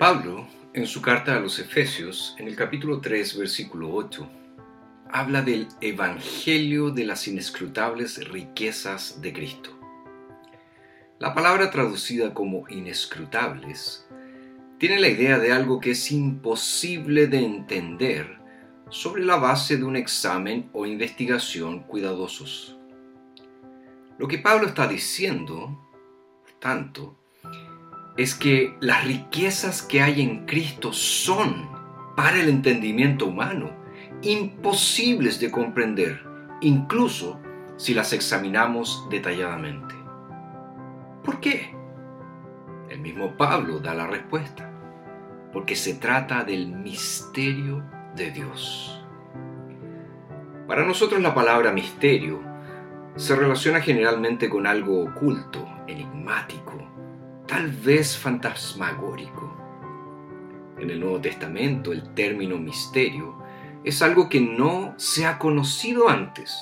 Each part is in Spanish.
Pablo, en su carta a los Efesios, en el capítulo 3, versículo 8, habla del Evangelio de las inescrutables riquezas de Cristo. La palabra traducida como inescrutables tiene la idea de algo que es imposible de entender sobre la base de un examen o investigación cuidadosos. Lo que Pablo está diciendo, tanto, es que las riquezas que hay en Cristo son, para el entendimiento humano, imposibles de comprender, incluso si las examinamos detalladamente. ¿Por qué? El mismo Pablo da la respuesta, porque se trata del misterio de Dios. Para nosotros la palabra misterio se relaciona generalmente con algo oculto, enigmático, tal vez fantasmagórico. En el Nuevo Testamento el término misterio es algo que no se ha conocido antes,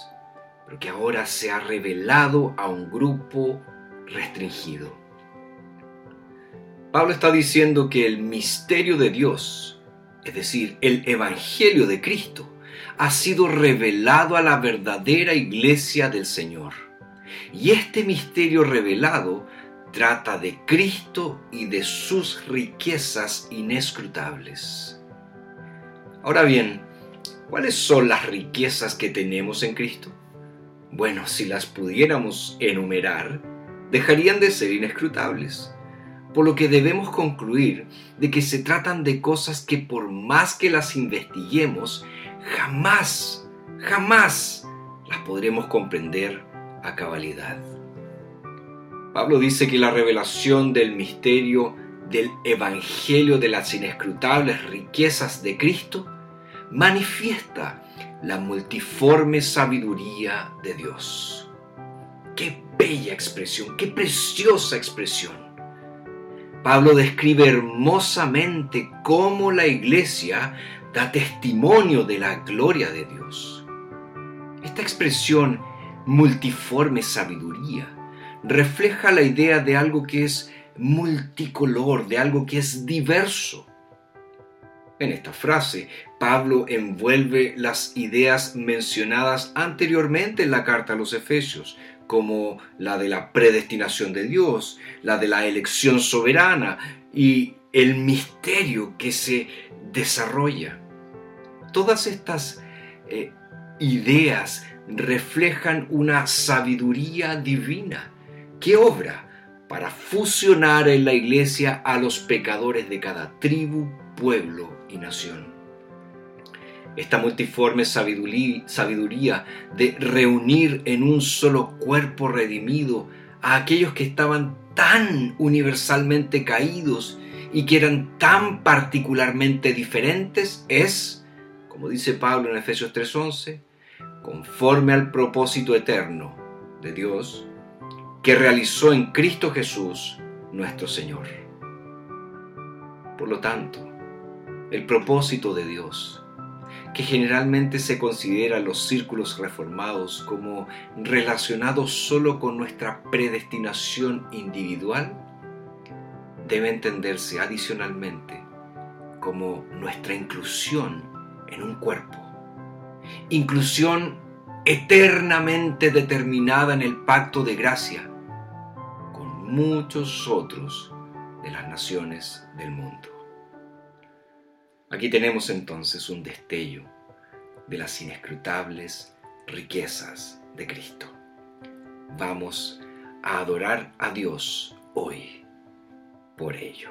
pero que ahora se ha revelado a un grupo restringido. Pablo está diciendo que el misterio de Dios, es decir, el Evangelio de Cristo, ha sido revelado a la verdadera iglesia del Señor. Y este misterio revelado trata de Cristo y de sus riquezas inescrutables. Ahora bien, ¿cuáles son las riquezas que tenemos en Cristo? Bueno, si las pudiéramos enumerar, dejarían de ser inescrutables, por lo que debemos concluir de que se tratan de cosas que por más que las investiguemos, jamás, jamás las podremos comprender a cabalidad. Pablo dice que la revelación del misterio del Evangelio de las inescrutables riquezas de Cristo manifiesta la multiforme sabiduría de Dios. Qué bella expresión, qué preciosa expresión. Pablo describe hermosamente cómo la iglesia da testimonio de la gloria de Dios. Esta expresión multiforme sabiduría refleja la idea de algo que es multicolor, de algo que es diverso. En esta frase, Pablo envuelve las ideas mencionadas anteriormente en la carta a los Efesios, como la de la predestinación de Dios, la de la elección soberana y el misterio que se desarrolla. Todas estas eh, ideas reflejan una sabiduría divina que obra para fusionar en la iglesia a los pecadores de cada tribu, pueblo y nación. Esta multiforme sabiduría de reunir en un solo cuerpo redimido a aquellos que estaban tan universalmente caídos y que eran tan particularmente diferentes es, como dice Pablo en Efesios 3:11, conforme al propósito eterno de Dios que realizó en Cristo Jesús nuestro Señor. Por lo tanto, el propósito de Dios, que generalmente se considera los círculos reformados como relacionado solo con nuestra predestinación individual, debe entenderse adicionalmente como nuestra inclusión en un cuerpo. Inclusión eternamente determinada en el pacto de gracia muchos otros de las naciones del mundo. Aquí tenemos entonces un destello de las inescrutables riquezas de Cristo. Vamos a adorar a Dios hoy por ello.